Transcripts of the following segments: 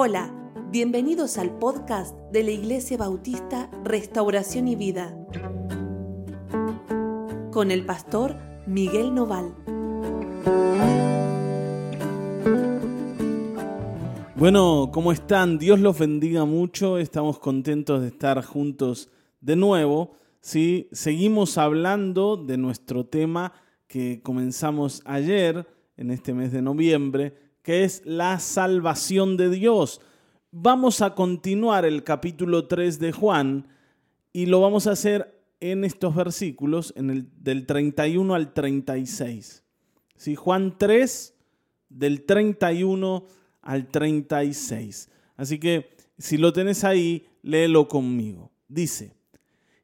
Hola, bienvenidos al podcast de la Iglesia Bautista Restauración y Vida con el pastor Miguel Noval. Bueno, ¿cómo están? Dios los bendiga mucho. Estamos contentos de estar juntos de nuevo. ¿sí? Seguimos hablando de nuestro tema que comenzamos ayer, en este mes de noviembre, que es la salvación de Dios. Vamos a continuar el capítulo 3 de Juan y lo vamos a hacer en estos versículos, en el, del 31 al 36. ¿Sí? Juan 3, del 31 al 36. Así que si lo tenés ahí, léelo conmigo. Dice,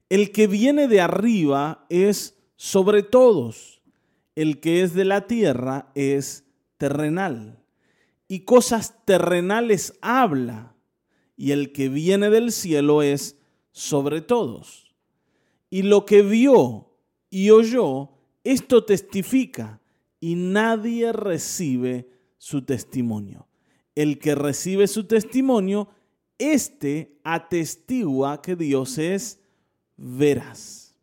el que viene de arriba es sobre todos el que es de la tierra es terrenal y cosas terrenales habla, y el que viene del cielo es sobre todos. Y lo que vio y oyó, esto testifica, y nadie recibe su testimonio. El que recibe su testimonio, éste atestigua que Dios es veraz.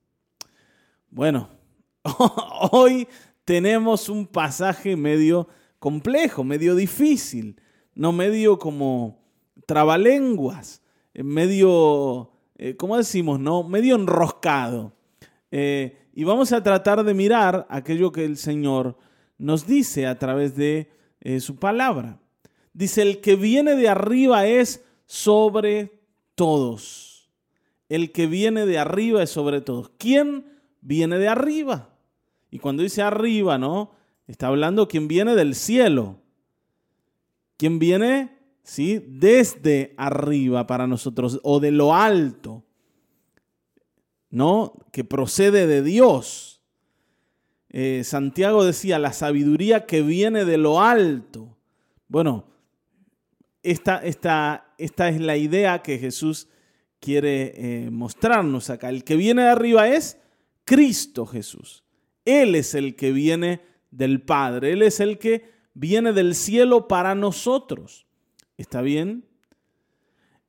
Bueno, Hoy tenemos un pasaje medio complejo, medio difícil, no medio como trabalenguas, eh, medio, eh, ¿cómo decimos? No? Medio enroscado. Eh, y vamos a tratar de mirar aquello que el Señor nos dice a través de su palabra. Dice, el que viene de arriba es sobre todos. El que viene de arriba es sobre todos. ¿Quién viene de arriba? Y cuando dice arriba, ¿no? Está hablando quien viene del cielo. Quien viene, ¿sí? Desde arriba para nosotros o de lo alto. ¿No? Que procede de Dios. Eh, Santiago decía, la sabiduría que viene de lo alto. Bueno, esta, esta, esta es la idea que Jesús quiere eh, mostrarnos acá. El que viene de arriba es Cristo Jesús. Él es el que viene del Padre, Él es el que viene del cielo para nosotros. ¿Está bien?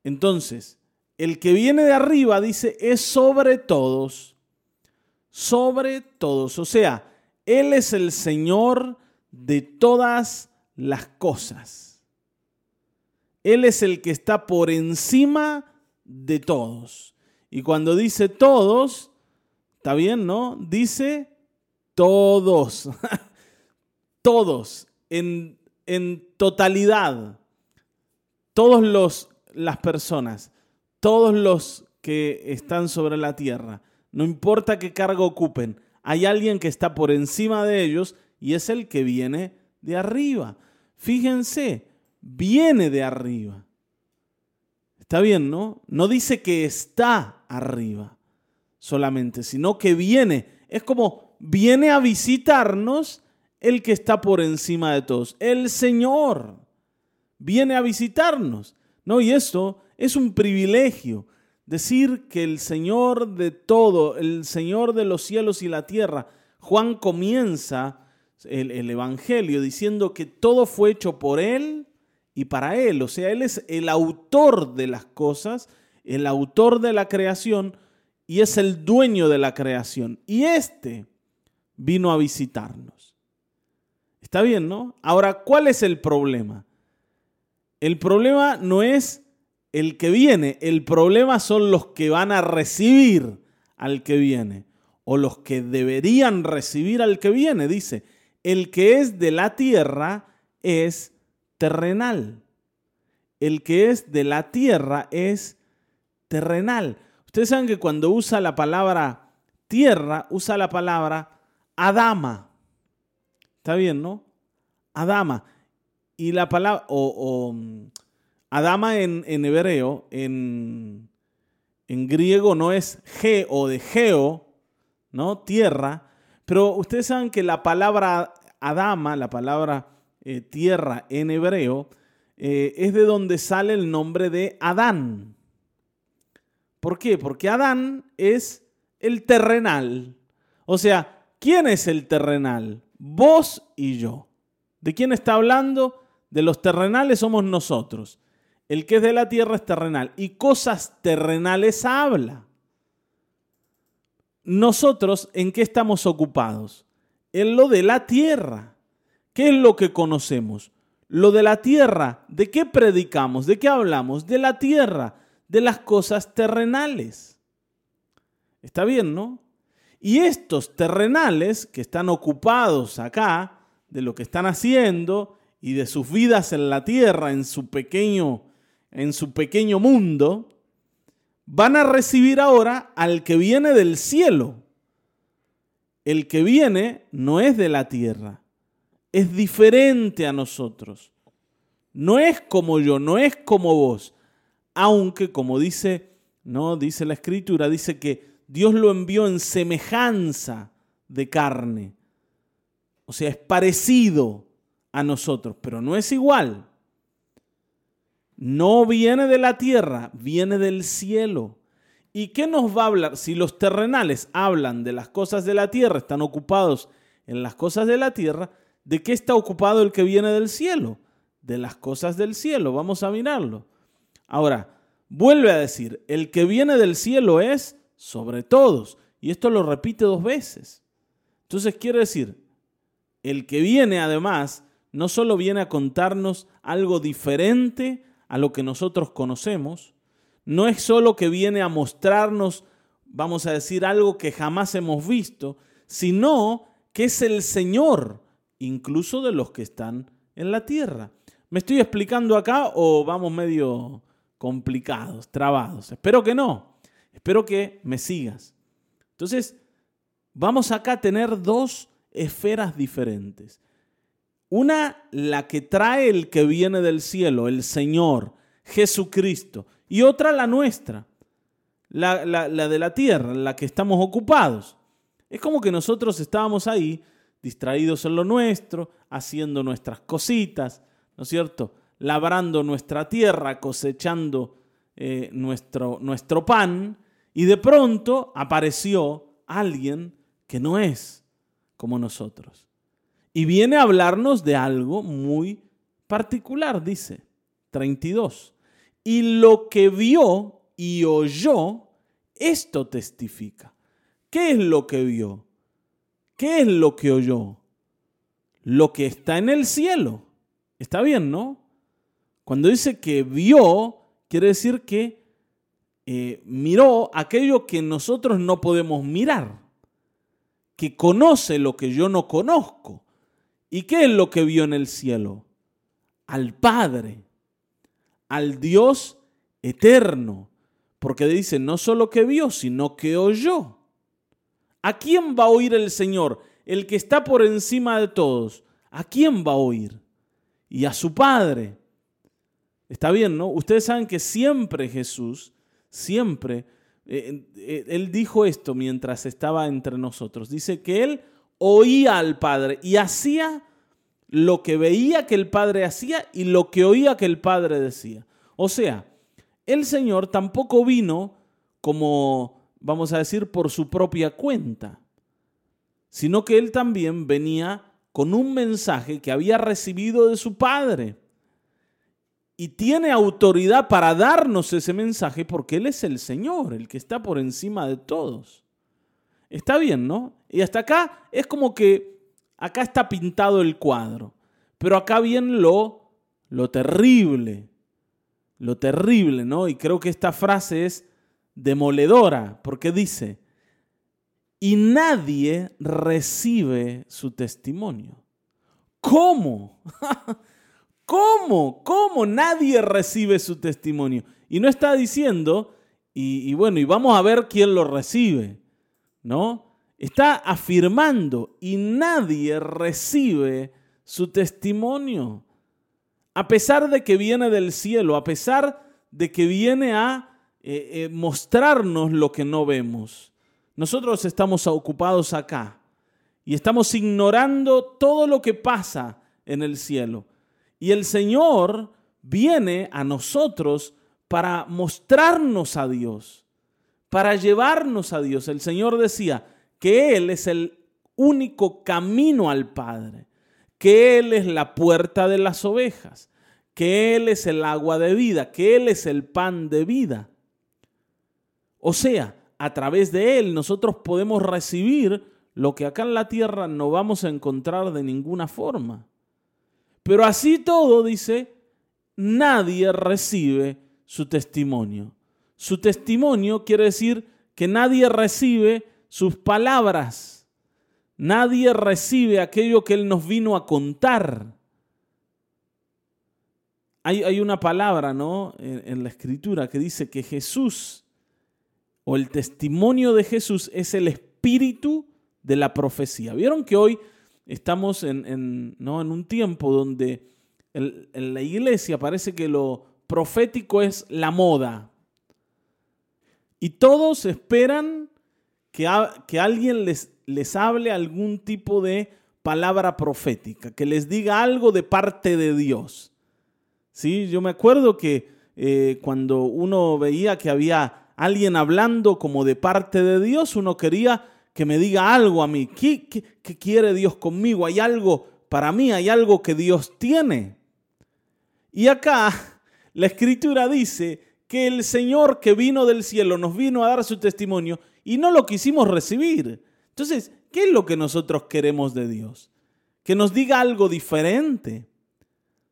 Entonces, el que viene de arriba, dice, es sobre todos, sobre todos. O sea, Él es el Señor de todas las cosas. Él es el que está por encima de todos. Y cuando dice todos, está bien, ¿no? Dice todos, todos, en, en totalidad, todos los, las personas, todos los que están sobre la tierra, no importa qué cargo ocupen, hay alguien que está por encima de ellos y es el que viene de arriba. Fíjense, viene de arriba. Está bien, ¿no? No dice que está arriba solamente, sino que viene. Es como viene a visitarnos el que está por encima de todos, el Señor. Viene a visitarnos. No, y esto es un privilegio. Decir que el Señor de todo, el Señor de los cielos y la tierra, Juan comienza el, el, Evangelio diciendo que todo fue hecho por Él y para Él. O sea, Él es el autor de las cosas, el autor de la creación y es el dueño de la creación. Y este vino a visitarnos. Está bien, ¿no? Ahora, ¿cuál es el problema? El problema no es el que viene, el problema son los que van a recibir al que viene o los que deberían recibir al que viene. Dice, el que es de la tierra es terrenal. El que es de la tierra es terrenal. Ustedes saben que cuando usa la palabra tierra, usa la palabra Adama. Está bien, ¿no? Adama. Y la palabra, o, mm, Adama en, hebreo, en, griego no es ge o de geo, ¿no? Tierra. Pero ustedes saben que la palabra Adama, la palabra eh, tierra en hebreo, eh, es de donde sale el nombre de Adán. ¿Por qué? Porque Adán es el terrenal. O sea, ¿Quién es el terrenal? Vos y yo. ¿De quién está hablando? De los terrenales somos nosotros. El que es de la tierra es terrenal y cosas terrenales habla. Nosotros, ¿en qué estamos ocupados? En lo de la tierra. ¿Qué es lo que conocemos? Lo de la tierra. ¿De qué predicamos? ¿De qué hablamos? De la tierra, de las cosas terrenales. Está bien, ¿no? Y estos terrenales que están ocupados acá, de lo que están haciendo y de sus vidas en la tierra, en su pequeño, en su pequeño mundo, van a recibir ahora al que viene del cielo. El que viene no es de la tierra, es diferente a nosotros. No es como yo, no es como vos, aunque como dice, no dice la escritura, dice que Dios lo envió en semejanza de carne. O sea, es parecido a nosotros, pero no es igual. No viene de la tierra, viene del cielo. ¿Y qué nos va a hablar? Si los terrenales hablan de las cosas de la tierra, están ocupados en las cosas de la tierra, ¿de qué está ocupado el que viene del cielo? De las cosas del cielo. Vamos a mirarlo. Ahora, vuelve a decir, el que viene del cielo es sobre todos. Y esto lo repite dos veces. Entonces quiere decir, el que viene además no solo viene a contarnos algo diferente a lo que nosotros conocemos, no es solo que viene a mostrarnos, vamos a decir, algo que jamás hemos visto, sino que es el Señor, incluso de los que están en la tierra. ¿Me estoy explicando acá o vamos medio complicados, trabados? Espero que no. Espero que me sigas. Entonces, vamos acá a tener dos esferas diferentes. Una, la que trae el que viene del cielo, el Señor, Jesucristo. Y otra, la nuestra, la, la, de la tierra, la que estamos ocupados. Es como que nosotros estábamos ahí, distraídos en lo nuestro, haciendo nuestras cositas, ¿no es cierto? Labrando nuestra tierra, cosechando eh, nuestro, nuestro pan, y de pronto apareció alguien que no es como nosotros. Y viene a hablarnos de algo muy particular, dice 32. Y lo que vio y oyó, esto testifica. ¿Qué es lo que vio? ¿Qué es lo que oyó? Lo que está en el cielo. Está bien, ¿no? Cuando dice que vio, quiere decir que eh, miró aquello que nosotros no podemos mirar, que conoce lo que yo no conozco. ¿Y qué es lo que vio en el cielo? Al Padre, al Dios eterno, porque dice, no solo que vio, sino que oyó. ¿A quién va a oír el Señor? El que está por encima de todos. ¿A quién va a oír? Y a su Padre. Está bien, ¿no? Ustedes saben que siempre Jesús siempre, eh, eh, él dijo esto mientras estaba entre nosotros. Dice que él oía al Padre y hacía lo que veía que el Padre hacía y lo que oía que el Padre decía. O sea, el Señor tampoco vino como, vamos a decir, por su propia cuenta, sino que él también venía con un mensaje que había recibido de su Padre y tiene autoridad para darnos ese mensaje porque Él es el Señor, el que está por encima de todos. Está bien, ¿no? Y hasta acá es como que acá está pintado el cuadro, pero acá viene lo, lo terrible, lo terrible, ¿no? Y creo que esta frase es demoledora porque dice, y nadie recibe su testimonio. ¿Cómo? ¿Cómo? ¿Cómo nadie recibe su testimonio? Y no está diciendo, y, bueno, y vamos a ver quién lo recibe, ¿no? Está afirmando y nadie recibe su testimonio. A pesar de que viene del cielo, a pesar de que viene a eh, eh, mostrarnos lo que no vemos. Nosotros estamos ocupados acá y estamos ignorando todo lo que pasa en el cielo. Y el Señor viene a nosotros para mostrarnos a Dios, para llevarnos a Dios. El Señor decía que Él es el único camino al Padre, que Él es la puerta de las ovejas, que Él es el agua de vida, que Él es el pan de vida. O sea, a través de Él nosotros podemos recibir lo que acá en la tierra no vamos a encontrar de ninguna forma. Pero así todo, dice, nadie recibe su testimonio. Su testimonio quiere decir que nadie recibe sus palabras. Nadie recibe aquello que Él nos vino a contar. Hay, una palabra ¿no? En, en la escritura que dice que Jesús o el testimonio de Jesús es el espíritu de la profecía. Vieron que hoy estamos en, ¿no? en un tiempo donde en la iglesia parece que lo profético es la moda. Y todos esperan que, que alguien les, les hable algún tipo de palabra profética, que les diga algo de parte de Dios. ¿Sí? Yo me acuerdo que eh, cuando uno veía que había alguien hablando como de parte de Dios, uno quería que me diga algo a mí. ¿Qué, qué quiere Dios conmigo? ¿Hay algo para mí? ¿Hay algo que Dios tiene? Y acá la escritura dice que el Señor que vino del cielo nos vino a dar su testimonio y no lo quisimos recibir. Entonces, ¿qué es lo que nosotros queremos de Dios? ¿Que nos diga algo diferente?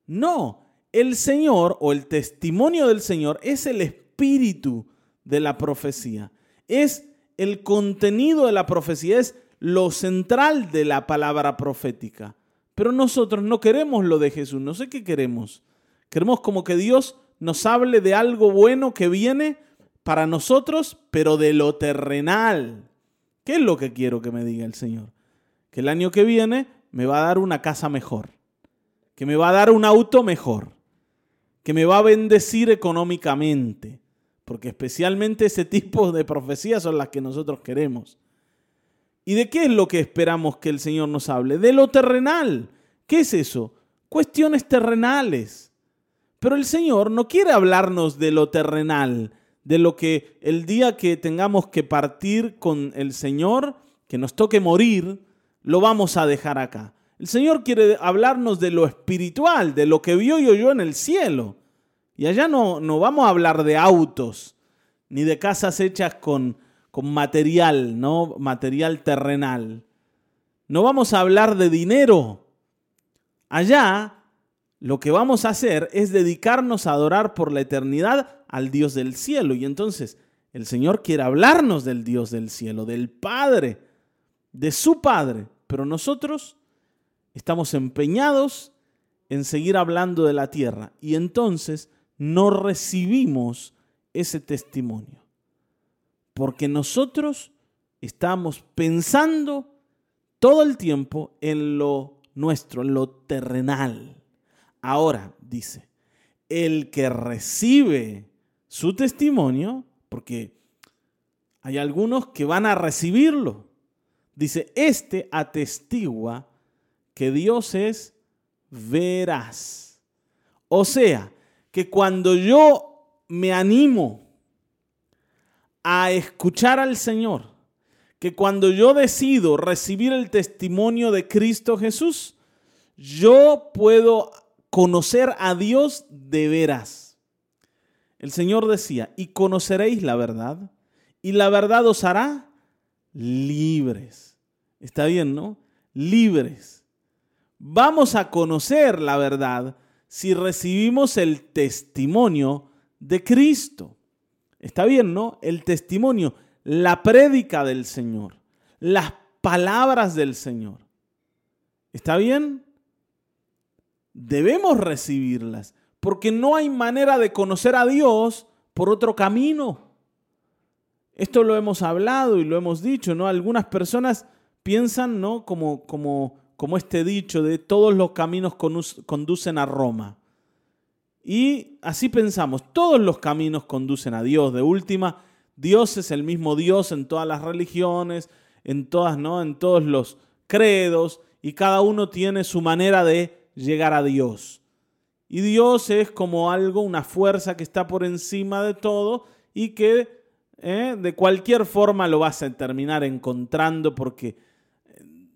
No, el Señor o el testimonio del Señor es el espíritu de la profecía. Es el contenido de la profecía, es lo central de la palabra profética. Pero nosotros no queremos lo de Jesús, no sé qué queremos. Queremos como que Dios nos hable de algo bueno que viene para nosotros, pero de lo terrenal. ¿Qué es lo que quiero que me diga el Señor? Que el año que viene me va a dar una casa mejor, que me va a dar un auto mejor, que me va a bendecir económicamente, porque especialmente ese tipo de profecías son las que nosotros queremos. ¿Y de qué es lo que esperamos que el Señor nos hable? De lo terrenal. ¿Qué es eso? Cuestiones terrenales. Pero el Señor no quiere hablarnos de lo terrenal, de lo que el día que tengamos que partir con el Señor, que nos toque morir, lo vamos a dejar acá. El Señor quiere hablarnos de lo espiritual, de lo que vio y oyó en el cielo. Y allá no, no vamos a hablar de autos, ni de casas hechas con, con material, ¿no? Material terrenal. No vamos a hablar de dinero. Allá lo que vamos a hacer es dedicarnos a adorar por la eternidad al Dios del cielo. Y entonces el Señor quiere hablarnos del Dios del cielo, del Padre, de su Padre. Pero nosotros estamos empeñados en seguir hablando de la tierra y entonces no recibimos ese testimonio. Porque nosotros estamos pensando todo el tiempo en lo nuestro, en lo terrenal. Ahora, dice, el que recibe su testimonio, porque hay algunos que van a recibirlo, dice, este atestigua que Dios es veraz. O sea, que cuando yo me animo a escuchar al Señor, que cuando yo decido recibir el testimonio de Cristo Jesús, yo puedo conocer a Dios de veras. El Señor decía, y conoceréis la verdad, y la verdad os hará libres. Está bien, ¿no? Libres. Vamos a conocer la verdad si recibimos el testimonio de Cristo. Está bien, ¿no? El testimonio, la prédica del Señor, las palabras del Señor. ¿Está bien? debemos recibirlas, porque no hay manera de conocer a Dios por otro camino. Esto lo hemos hablado y lo hemos dicho, ¿no? Algunas personas piensan, ¿no? Como, como, como este dicho de todos los caminos conducen a Roma. Y así pensamos, todos los caminos conducen a Dios. De última, Dios es el mismo Dios en todas las religiones, en todas, ¿no? En todos los credos, y cada uno tiene su manera de llegar a Dios. Y Dios es como algo, una fuerza que está por encima de todo y que eh, de cualquier forma lo vas a terminar encontrando porque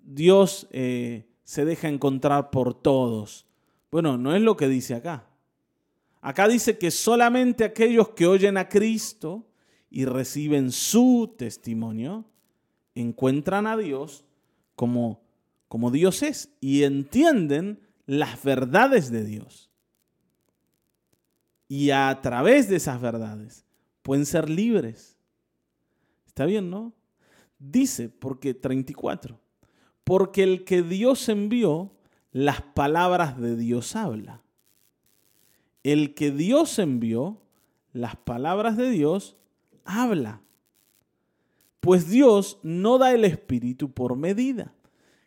Dios eh, se deja encontrar por todos. Bueno, no es lo que dice acá. Acá dice que solamente aquellos que oyen a Cristo y reciben su testimonio encuentran a Dios como, como Dios es y entienden las verdades de Dios. Y a través de esas verdades pueden ser libres. ¿Está bien, no? Dice, porque 34, porque el que Dios envió, las palabras de Dios habla el que Dios envió, las palabras de Dios, habla. Pues Dios no da el Espíritu por medida.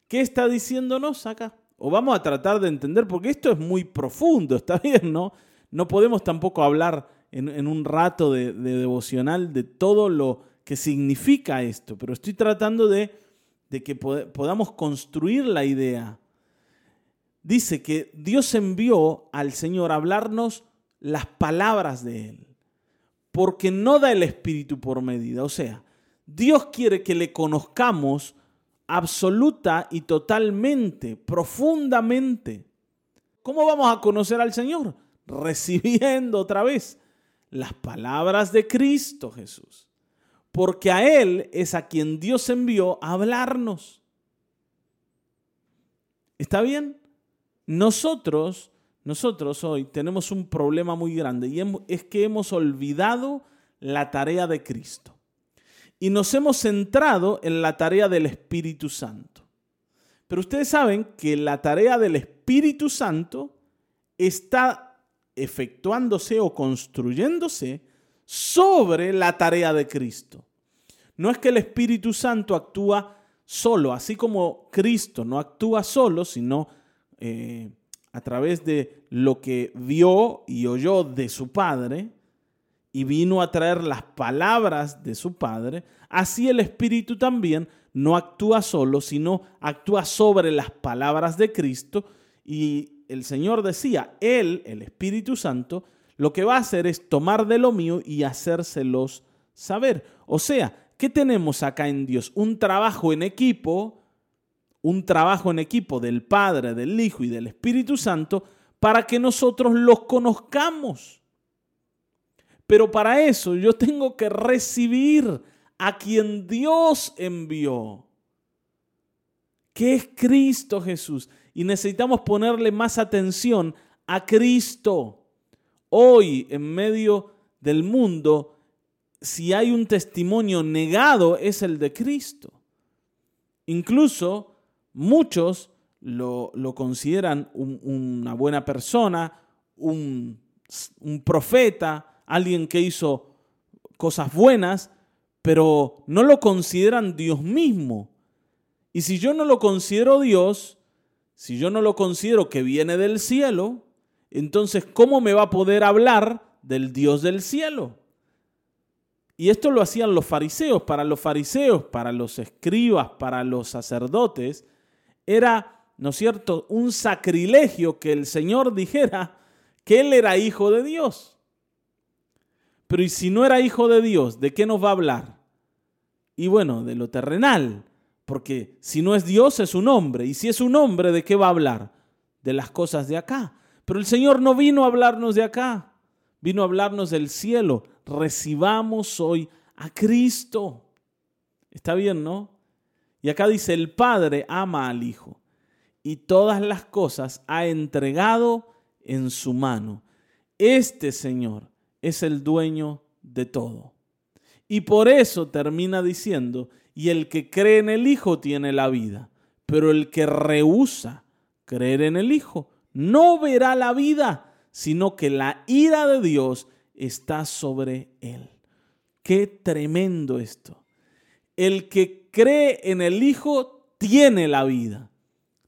¿Qué está diciéndonos acá? O vamos a tratar de entender, porque esto es muy profundo, ¿está bien? ¿No? No podemos tampoco hablar en, un rato de, devocional de todo lo que significa esto, pero estoy tratando de, de que podamos construir la idea dice que Dios envió al Señor a hablarnos las palabras de Él, porque no da el Espíritu por medida. O sea, Dios quiere que le conozcamos absoluta y totalmente, profundamente. ¿Cómo vamos a conocer al Señor? Recibiendo otra vez las palabras de Cristo Jesús. Porque a Él es a quien Dios envió a hablarnos. ¿Está bien? Nosotros, nosotros hoy tenemos un problema muy grande y es que hemos olvidado la tarea de Cristo. Y nos hemos centrado en la tarea del Espíritu Santo. Pero ustedes saben que la tarea del Espíritu Santo está efectuándose o construyéndose sobre la tarea de Cristo. No es que el Espíritu Santo actúa solo, así como Cristo no actúa solo, sino eh, a través de lo que vio y oyó de su Padre y vino a traer las palabras de su Padre, así el Espíritu también no actúa solo, sino actúa sobre las palabras de Cristo. Y el Señor decía, Él, el Espíritu Santo, lo que va a hacer es tomar de lo mío y hacérselos saber. O sea, ¿qué tenemos acá en Dios? Un trabajo en equipo un trabajo en equipo del Padre, del Hijo y del Espíritu Santo para que nosotros los conozcamos. Pero para eso yo tengo que recibir a quien Dios envió, que es Cristo Jesús. Y necesitamos ponerle más atención a Cristo. Hoy, en medio del mundo, si hay un testimonio negado, es el de Cristo. Incluso Muchos lo, consideran una buena persona, un, un profeta, alguien que hizo cosas buenas, pero no lo consideran Dios mismo. Y si yo no lo considero Dios, si yo no lo considero que viene del cielo, entonces ¿cómo me va a poder hablar del Dios del cielo? Y esto lo hacían los fariseos. Para los fariseos, para los escribas, para los sacerdotes, era, ¿no es cierto?, un sacrilegio que el Señor dijera que Él era hijo de Dios. Pero ¿y si no era hijo de Dios, de qué nos va a hablar? Y bueno, de lo terrenal, porque si no es Dios es un hombre, y si es un hombre, ¿de qué va a hablar? De las cosas de acá. Pero el Señor no vino a hablarnos de acá, vino a hablarnos del cielo. Recibamos hoy a Cristo. Está bien, ¿no? Y acá dice, el Padre ama al Hijo y todas las cosas ha entregado en su mano. Este Señor es el dueño de todo. Y por eso termina diciendo, y el que cree en el Hijo tiene la vida, pero el que rehúsa creer en el Hijo no verá la vida, sino que la ira de Dios está sobre él. Qué tremendo esto. El que cree en el Hijo tiene la vida.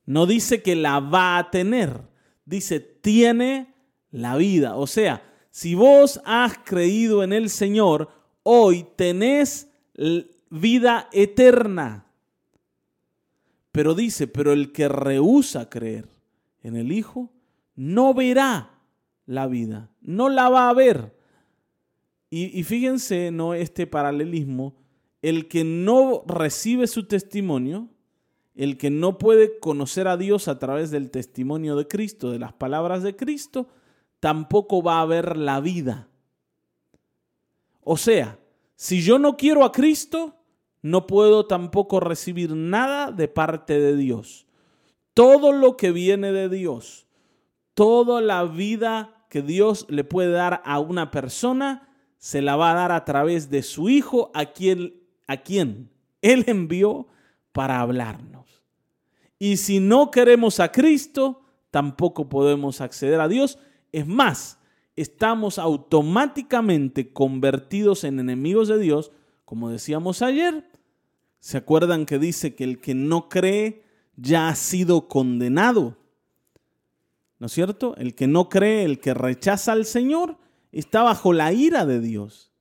No dice que la va a tener, dice tiene la vida. O sea, si vos has creído en el Señor, hoy tenés vida eterna. Pero dice, pero el que rehúsa creer en el Hijo, no verá la vida, no la va a ver. Y, fíjense, ¿no? Este paralelismo el que no recibe su testimonio, el que no puede conocer a Dios a través del testimonio de Cristo, de las palabras de Cristo, tampoco va a haber la vida. O sea, si yo no quiero a Cristo, no puedo tampoco recibir nada de parte de Dios. Todo lo que viene de Dios, toda la vida que Dios le puede dar a una persona, se la va a dar a través de su Hijo, a quien, a quien Él envió para hablarnos. Y si no queremos a Cristo, tampoco podemos acceder a Dios. Es más, estamos automáticamente convertidos en enemigos de Dios, como decíamos ayer. ¿Se acuerdan que dice que el que no cree ya ha sido condenado? ¿No es cierto? El que no cree, el que rechaza al Señor, está bajo la ira de Dios.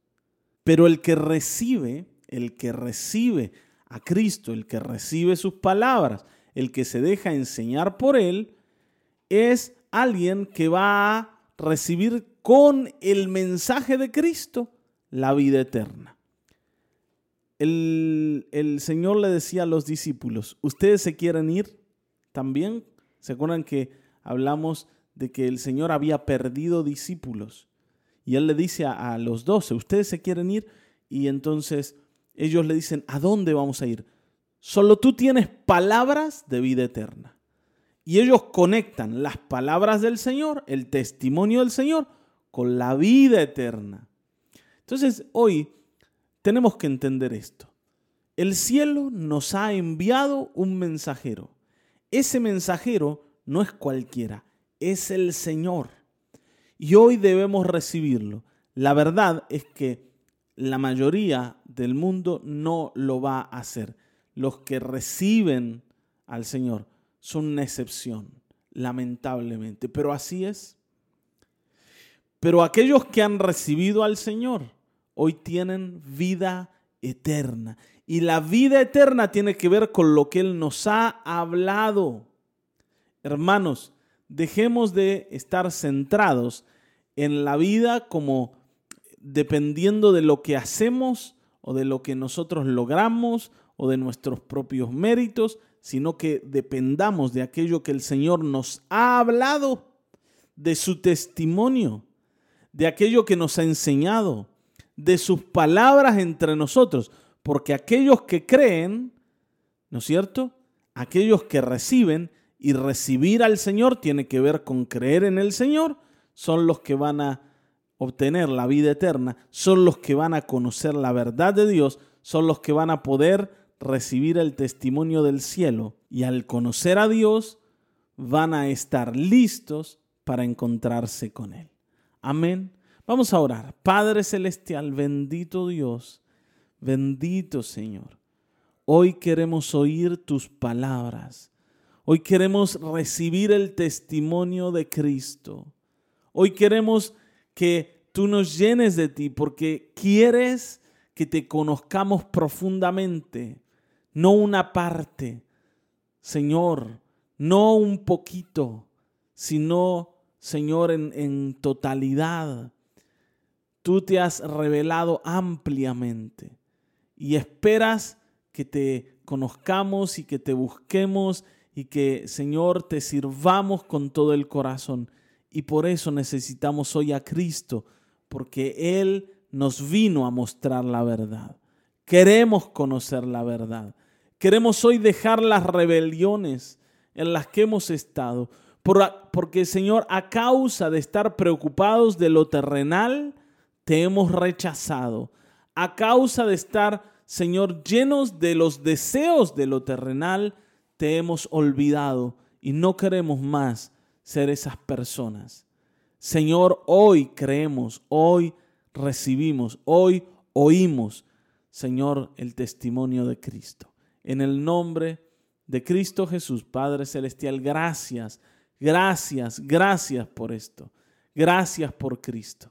Pero el que recibe, el que recibe a Cristo, el que recibe sus palabras, el que se deja enseñar por Él, es alguien que va a recibir con el mensaje de Cristo la vida eterna. El, Señor le decía a los discípulos, ¿ustedes se quieren ir también? ¿Se acuerdan que hablamos de que el Señor había perdido discípulos? Y Él le dice a, a los doce, ¿ustedes se quieren ir? Y entonces ellos le dicen, ¿a dónde vamos a ir? Solo tú tienes palabras de vida eterna. Y ellos conectan las palabras del Señor, el testimonio del Señor, con la vida eterna. Entonces, hoy tenemos que entender esto. El cielo nos ha enviado un mensajero. Ese mensajero no es cualquiera, es el Señor. Y hoy debemos recibirlo. La verdad es que la mayoría del mundo no lo va a hacer. Los que reciben al Señor son una excepción, lamentablemente, pero así es. Pero aquellos que han recibido al Señor hoy tienen vida eterna. Y la vida eterna tiene que ver con lo que Él nos ha hablado. Hermanos, dejemos de estar centrados en la vida como dependiendo de lo que hacemos o de lo que nosotros logramos o de nuestros propios méritos, sino que dependamos de aquello que el Señor nos ha hablado, de su testimonio, de aquello que nos ha enseñado, de sus palabras entre nosotros, porque aquellos que creen, ¿no es cierto? Aquellos que reciben y recibir al Señor tiene que ver con creer en el Señor, son los que van a obtener la vida eterna, son los que van a conocer la verdad de Dios, son los que van a poder recibir el testimonio del cielo y al conocer a Dios van a estar listos para encontrarse con Él. Amén. Vamos a orar. Padre Celestial, bendito Dios, bendito Señor. Hoy queremos oír tus palabras. Hoy queremos recibir el testimonio de Cristo. Hoy queremos que tú nos llenes de ti porque quieres que te conozcamos profundamente, no una parte, Señor, no un poquito, sino, Señor, en, en totalidad. Tú te has revelado ampliamente y esperas que te conozcamos y que te busquemos y que, Señor, te sirvamos con todo el corazón. Y por eso necesitamos hoy a Cristo, porque Él nos vino a mostrar la verdad. Queremos conocer la verdad. Queremos hoy dejar las rebeliones en las que hemos estado. Porque, Señor, a causa de estar preocupados de lo terrenal, te hemos rechazado. A causa de estar, Señor, llenos de los deseos de lo terrenal, te hemos olvidado y no queremos más ser esas personas. Señor, hoy creemos, hoy recibimos, hoy oímos, Señor, el testimonio de Cristo. En el nombre de Cristo Jesús, Padre Celestial, gracias, gracias, gracias por esto. Gracias por Cristo.